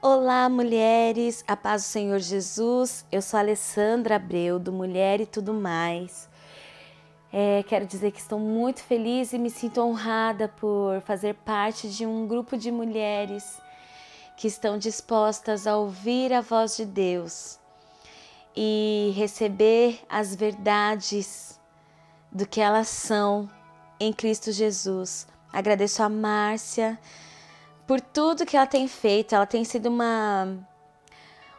Olá, mulheres, a paz do Senhor Jesus. Eu sou Alessandra Abreu, do Mulher e Tudo Mais. É, quero dizer que estou muito feliz e me sinto honrada por fazer parte de um grupo de mulheres que estão dispostas a ouvir a voz de Deus e receber as verdades do que elas são em Cristo Jesus. Agradeço a Márcia por tudo que ela tem feito. Ela tem sido uma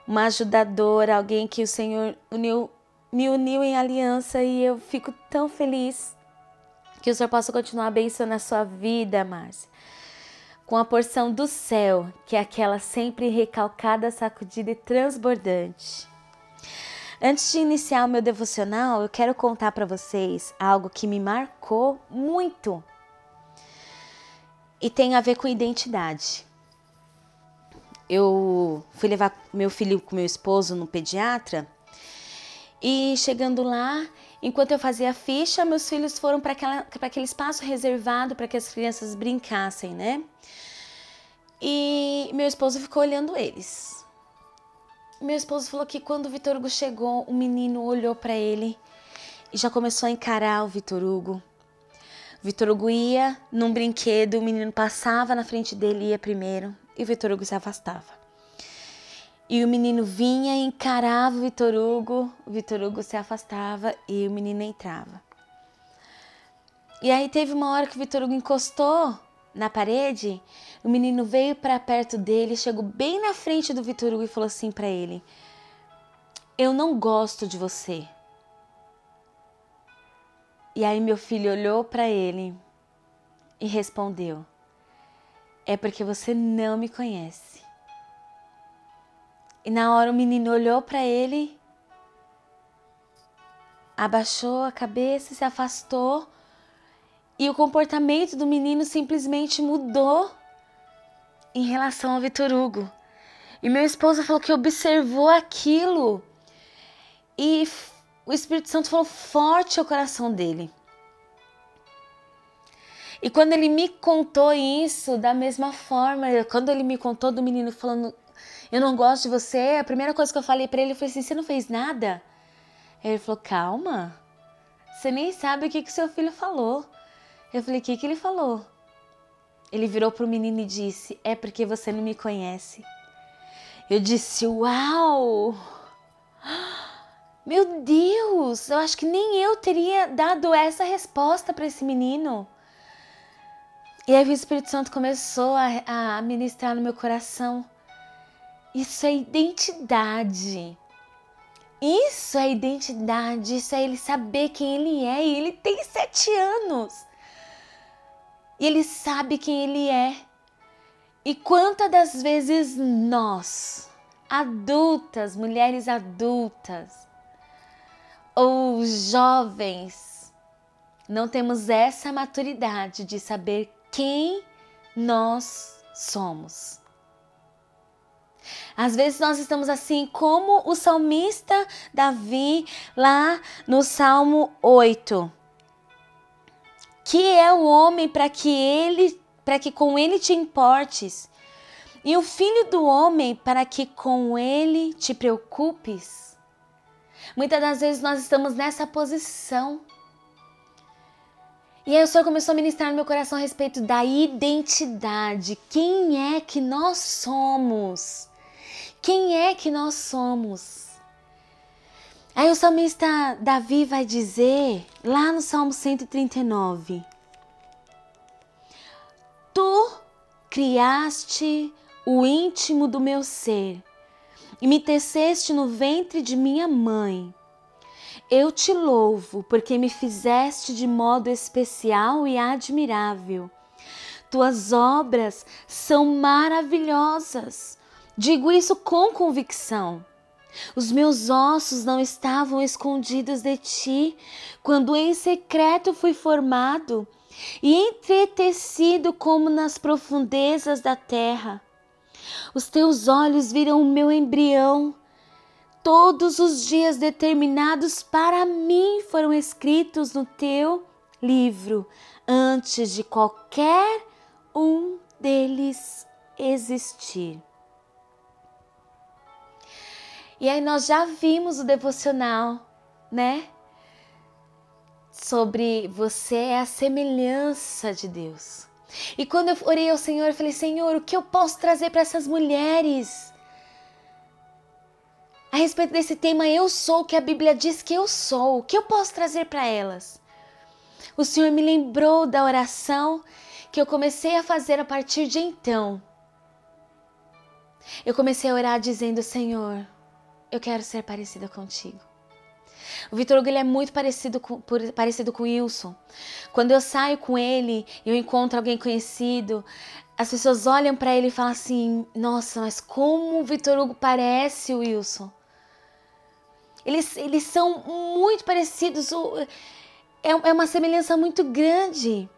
uma ajudadora, alguém que o Senhor uniu, me uniu em aliança e eu fico tão feliz que o Senhor possa continuar abençoando a sua vida, Márcia, com a porção do céu, que é aquela sempre recalcada, sacudida e transbordante. Antes de iniciar o meu devocional, eu quero contar para vocês algo que me marcou muito e tem a ver com identidade. Eu fui levar meu filho com meu esposo no pediatra e chegando lá, enquanto eu fazia a ficha, meus filhos foram para aquele espaço reservado para que as crianças brincassem, né? E meu esposo ficou olhando eles. Meu esposo falou que quando o Vitor Hugo chegou, o menino olhou para ele e já começou a encarar o Vitor Hugo. Vitor Hugo ia num brinquedo, o menino passava na frente dele, ia primeiro, e o Vitor Hugo se afastava. E o menino vinha e encarava o Vitor Hugo, o Vitor Hugo se afastava e o menino entrava. E aí teve uma hora que o Vitor Hugo encostou na parede, o menino veio para perto dele, chegou bem na frente do Vitor Hugo e falou assim para ele: Eu não gosto de você. E aí meu filho olhou para ele e respondeu: É porque você não me conhece. E na hora o menino olhou para ele, abaixou a cabeça, se afastou, e o comportamento do menino simplesmente mudou em relação ao Vitor Hugo. E meu esposo falou que observou aquilo e o Espírito Santo falou forte ao coração dele. E quando ele me contou isso, da mesma forma, quando ele me contou do menino falando, eu não gosto de você, a primeira coisa que eu falei para ele foi assim: você não fez nada? Ele falou: calma, você nem sabe o que que seu filho falou. Eu falei: o que que ele falou? Ele virou pro menino e disse: é porque você não me conhece. Eu disse: uau! Meu Deus, eu acho que nem eu teria dado essa resposta para esse menino. E aí o Espírito Santo começou a, a ministrar no meu coração. Isso é identidade. Isso é identidade, isso é ele saber quem ele é. E ele tem sete anos. E ele sabe quem ele é. E quantas das vezes nós, adultas, mulheres adultas, ou jovens, não temos essa maturidade de saber quem nós somos. Às vezes nós estamos assim como o salmista Davi lá no Salmo 8. Que é o homem para que ele, para que com ele te importes, e o filho do homem para que com ele te preocupes. Muitas das vezes nós estamos nessa posição. E aí o Senhor começou a ministrar no meu coração a respeito da identidade. Quem é que nós somos? Quem é que nós somos? Aí o salmista Davi vai dizer, lá no Salmo 139, Tu criaste o íntimo do meu ser e me teceste no ventre de minha mãe. Eu te louvo, porque me fizeste de modo especial e admirável. Tuas obras são maravilhosas. Digo isso com convicção. Os meus ossos não estavam escondidos de ti quando em secreto fui formado e entretecido como nas profundezas da terra. Os teus olhos viram o meu embrião. Todos os dias determinados para mim foram escritos no teu livro, antes de qualquer um deles existir. E aí nós já vimos o devocional, né? Sobre você é a semelhança de Deus. E quando eu orei ao Senhor, eu falei: Senhor, o que eu posso trazer para essas mulheres? A respeito desse tema, eu sou o que a Bíblia diz que eu sou. O que eu posso trazer para elas? O Senhor me lembrou da oração que eu comecei a fazer a partir de então. Eu comecei a orar dizendo: Senhor, eu quero ser parecida contigo. O Vitor Hugo ele é muito parecido com, por, parecido com o Wilson. Quando eu saio com ele e eu encontro alguém conhecido, as pessoas olham para ele e falam assim: Nossa, mas como o Vitor Hugo parece o Wilson. Eles, eles são muito parecidos, é, é uma semelhança muito grande.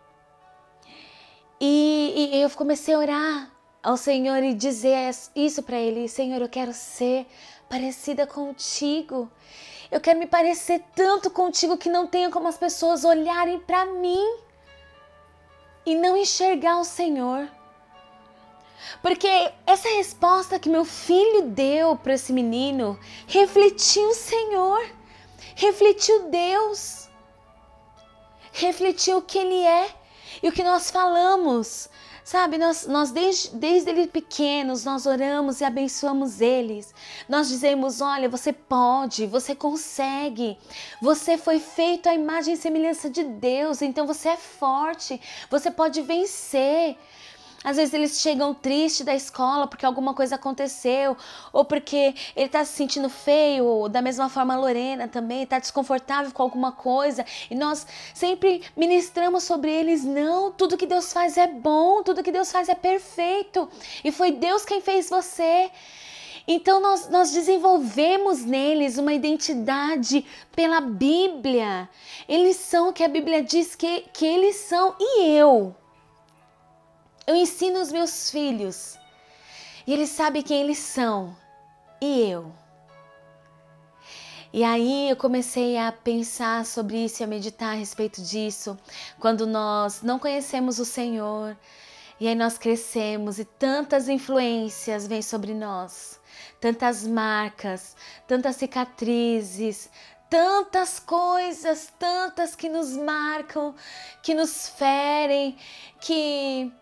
E, e eu comecei a orar ao Senhor e dizer isso para Ele: Senhor, eu quero ser parecida contigo. Eu quero me parecer tanto contigo que não tenha como as pessoas olharem para mim e não enxergar o Senhor. Porque essa resposta que meu filho deu para esse menino refletiu o Senhor, refletiu Deus, refletiu o que Ele é e o que nós falamos. Sabe, nós, nós desde, desde ele pequenos, nós oramos e abençoamos eles. Nós dizemos: olha, você pode, você consegue, você foi feito à imagem e semelhança de Deus, então você é forte, você pode vencer. Às vezes eles chegam tristes da escola porque alguma coisa aconteceu, ou porque ele está se sentindo feio, ou da mesma forma a Lorena também está desconfortável com alguma coisa, e nós sempre ministramos sobre eles: não, tudo que Deus faz é bom, tudo que Deus faz é perfeito, e foi Deus quem fez você. Então nós, nós desenvolvemos neles uma identidade pela Bíblia. Eles são o que a Bíblia diz que, que eles são, e eu. Eu ensino os meus filhos. E eles sabem quem eles são. E eu. E aí eu comecei a pensar sobre isso e a meditar a respeito disso, quando nós não conhecemos o Senhor, e aí nós crescemos e tantas influências vêm sobre nós, tantas marcas, tantas cicatrizes, tantas coisas, tantas que nos marcam, que nos ferem, que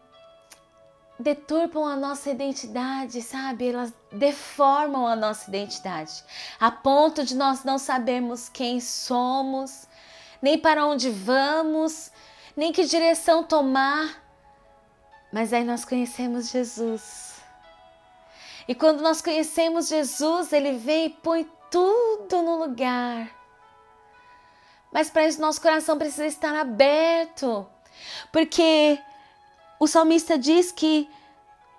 deturpam a nossa identidade, sabe? Elas deformam a nossa identidade, a ponto de nós não sabermos quem somos, nem para onde vamos, nem que direção tomar. Mas aí nós conhecemos Jesus. E quando nós conhecemos Jesus, ele vem e põe tudo no lugar. Mas para isso nosso coração precisa estar aberto, porque o salmista diz que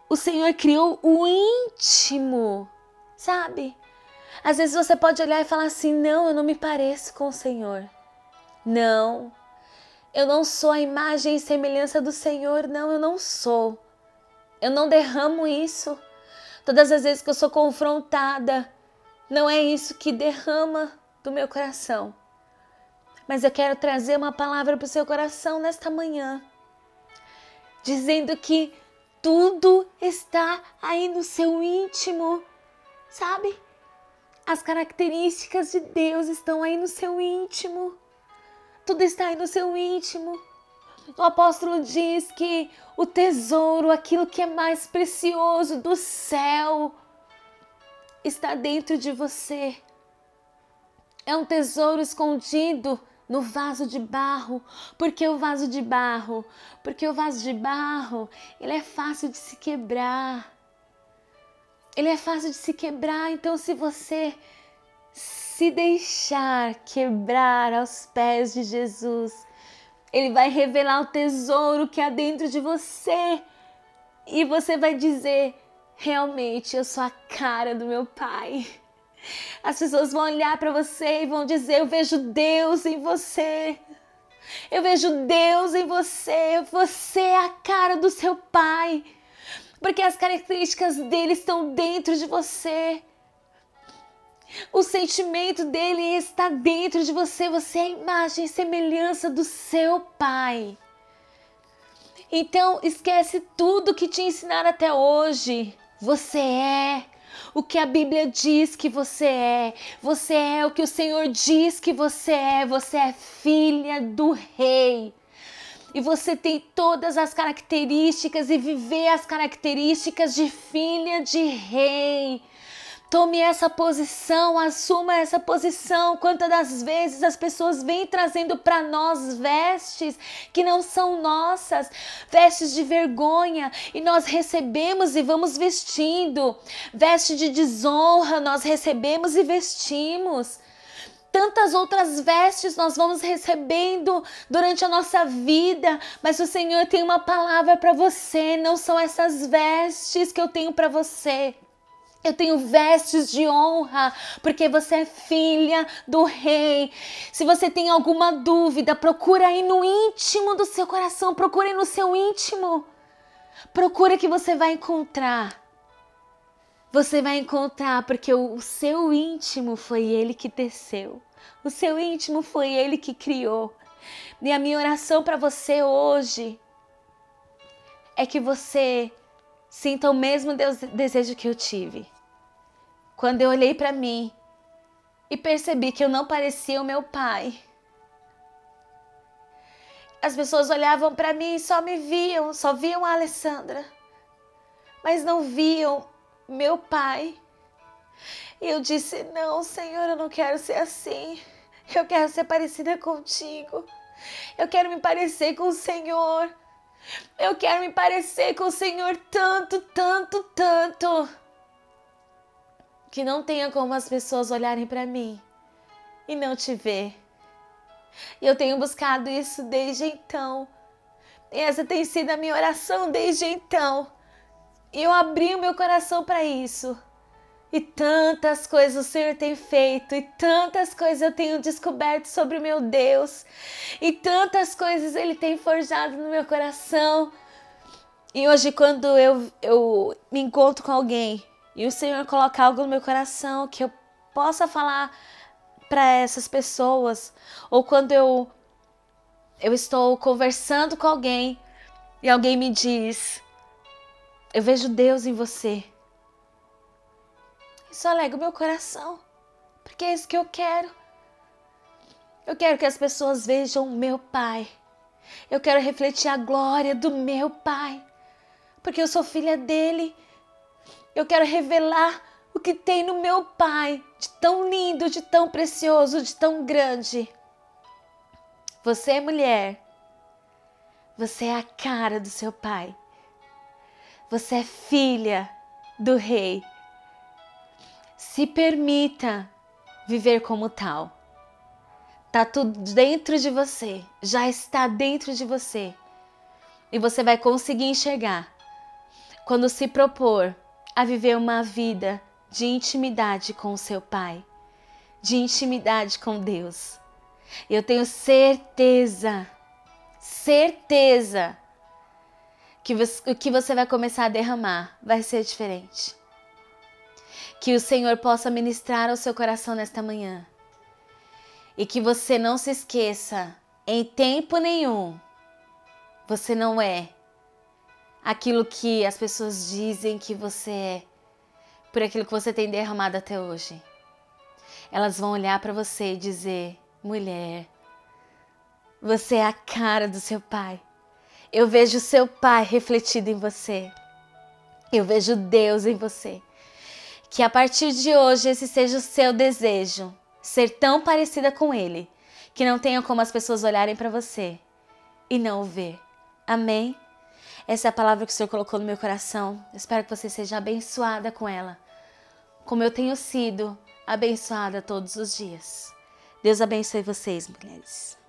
o Senhor criou o íntimo, sabe? Às vezes você pode olhar e falar assim: não, eu não me pareço com o Senhor. Não, eu não sou a imagem e semelhança do Senhor. Não, eu não sou. Eu não derramo isso. Todas as vezes que eu sou confrontada, não é isso que derrama do meu coração. Mas eu quero trazer uma palavra para o seu coração nesta manhã dizendo que tudo está aí no seu íntimo, sabe? As características de Deus estão aí no seu íntimo. Tudo está aí no seu íntimo. O apóstolo diz que o tesouro, aquilo que é mais precioso do céu, está dentro de você. É um tesouro escondido no vaso de barro. Por que o vaso de barro? Porque o vaso de barro, ele é fácil de se quebrar. Ele é fácil de se quebrar, então se você se deixar quebrar aos pés de Jesus, ele vai revelar o tesouro que há dentro de você. E você vai dizer: realmente, eu sou a cara do meu pai. As pessoas vão olhar para você e vão dizer: Eu vejo Deus em você. Eu vejo Deus em você. Você é a cara do seu pai. Porque as características dele estão dentro de você. O sentimento dele está dentro de você. Você é a imagem e semelhança do seu pai. Então, esquece tudo que te ensinaram até hoje. Você é o que a Bíblia diz que você é. Você é o que o Senhor diz que você é. Você é filha do Rei. E você tem todas as características e viver as características de filha de rei. Tome essa posição, assuma essa posição. Quantas das vezes as pessoas vêm trazendo para nós vestes que não são nossas, vestes de vergonha, e nós recebemos e vamos vestindo. Veste de desonra, nós recebemos e vestimos tantas outras vestes nós vamos recebendo durante a nossa vida, mas o Senhor tem uma palavra para você, não são essas vestes que eu tenho para você. Eu tenho vestes de honra, porque você é filha do rei. Se você tem alguma dúvida, procura aí no íntimo do seu coração, procure no seu íntimo. Procura que você vai encontrar. Você vai encontrar, porque o seu íntimo foi ele que teceu. O seu íntimo foi ele que criou. E a minha oração para você hoje é que você Sinta o mesmo desejo que eu tive. Quando eu olhei para mim e percebi que eu não parecia o meu pai. As pessoas olhavam para mim e só me viam, só viam a Alessandra, mas não viam meu pai. E eu disse: Não, Senhor, eu não quero ser assim. Eu quero ser parecida contigo. Eu quero me parecer com o Senhor. Eu quero me parecer com o Senhor tanto, tanto, tanto. Que não tenha como as pessoas olharem para mim e não te ver. E eu tenho buscado isso desde então. E essa tem sido a minha oração desde então. E eu abri o meu coração para isso. E tantas coisas o Senhor tem feito, e tantas coisas eu tenho descoberto sobre o meu Deus, e tantas coisas Ele tem forjado no meu coração. E hoje, quando eu, eu me encontro com alguém e o Senhor coloca algo no meu coração que eu possa falar para essas pessoas, ou quando eu, eu estou conversando com alguém e alguém me diz: Eu vejo Deus em você. Isso alega o meu coração, porque é isso que eu quero. Eu quero que as pessoas vejam o meu Pai. Eu quero refletir a glória do meu Pai, porque eu sou filha dele. Eu quero revelar o que tem no meu Pai, de tão lindo, de tão precioso, de tão grande. Você é mulher. Você é a cara do seu pai. Você é filha do rei. Se permita viver como tal. Tá tudo dentro de você, já está dentro de você. E você vai conseguir enxergar quando se propor a viver uma vida de intimidade com o seu Pai, de intimidade com Deus. Eu tenho certeza, certeza que o que você vai começar a derramar vai ser diferente. Que o Senhor possa ministrar ao seu coração nesta manhã. E que você não se esqueça, em tempo nenhum, você não é aquilo que as pessoas dizem que você é, por aquilo que você tem derramado até hoje. Elas vão olhar para você e dizer: mulher, você é a cara do seu pai. Eu vejo seu pai refletido em você. Eu vejo Deus em você. Que a partir de hoje esse seja o seu desejo, ser tão parecida com Ele, que não tenha como as pessoas olharem para você e não o ver. Amém? Essa é a palavra que o Senhor colocou no meu coração. espero que você seja abençoada com ela, como eu tenho sido abençoada todos os dias. Deus abençoe vocês, mulheres.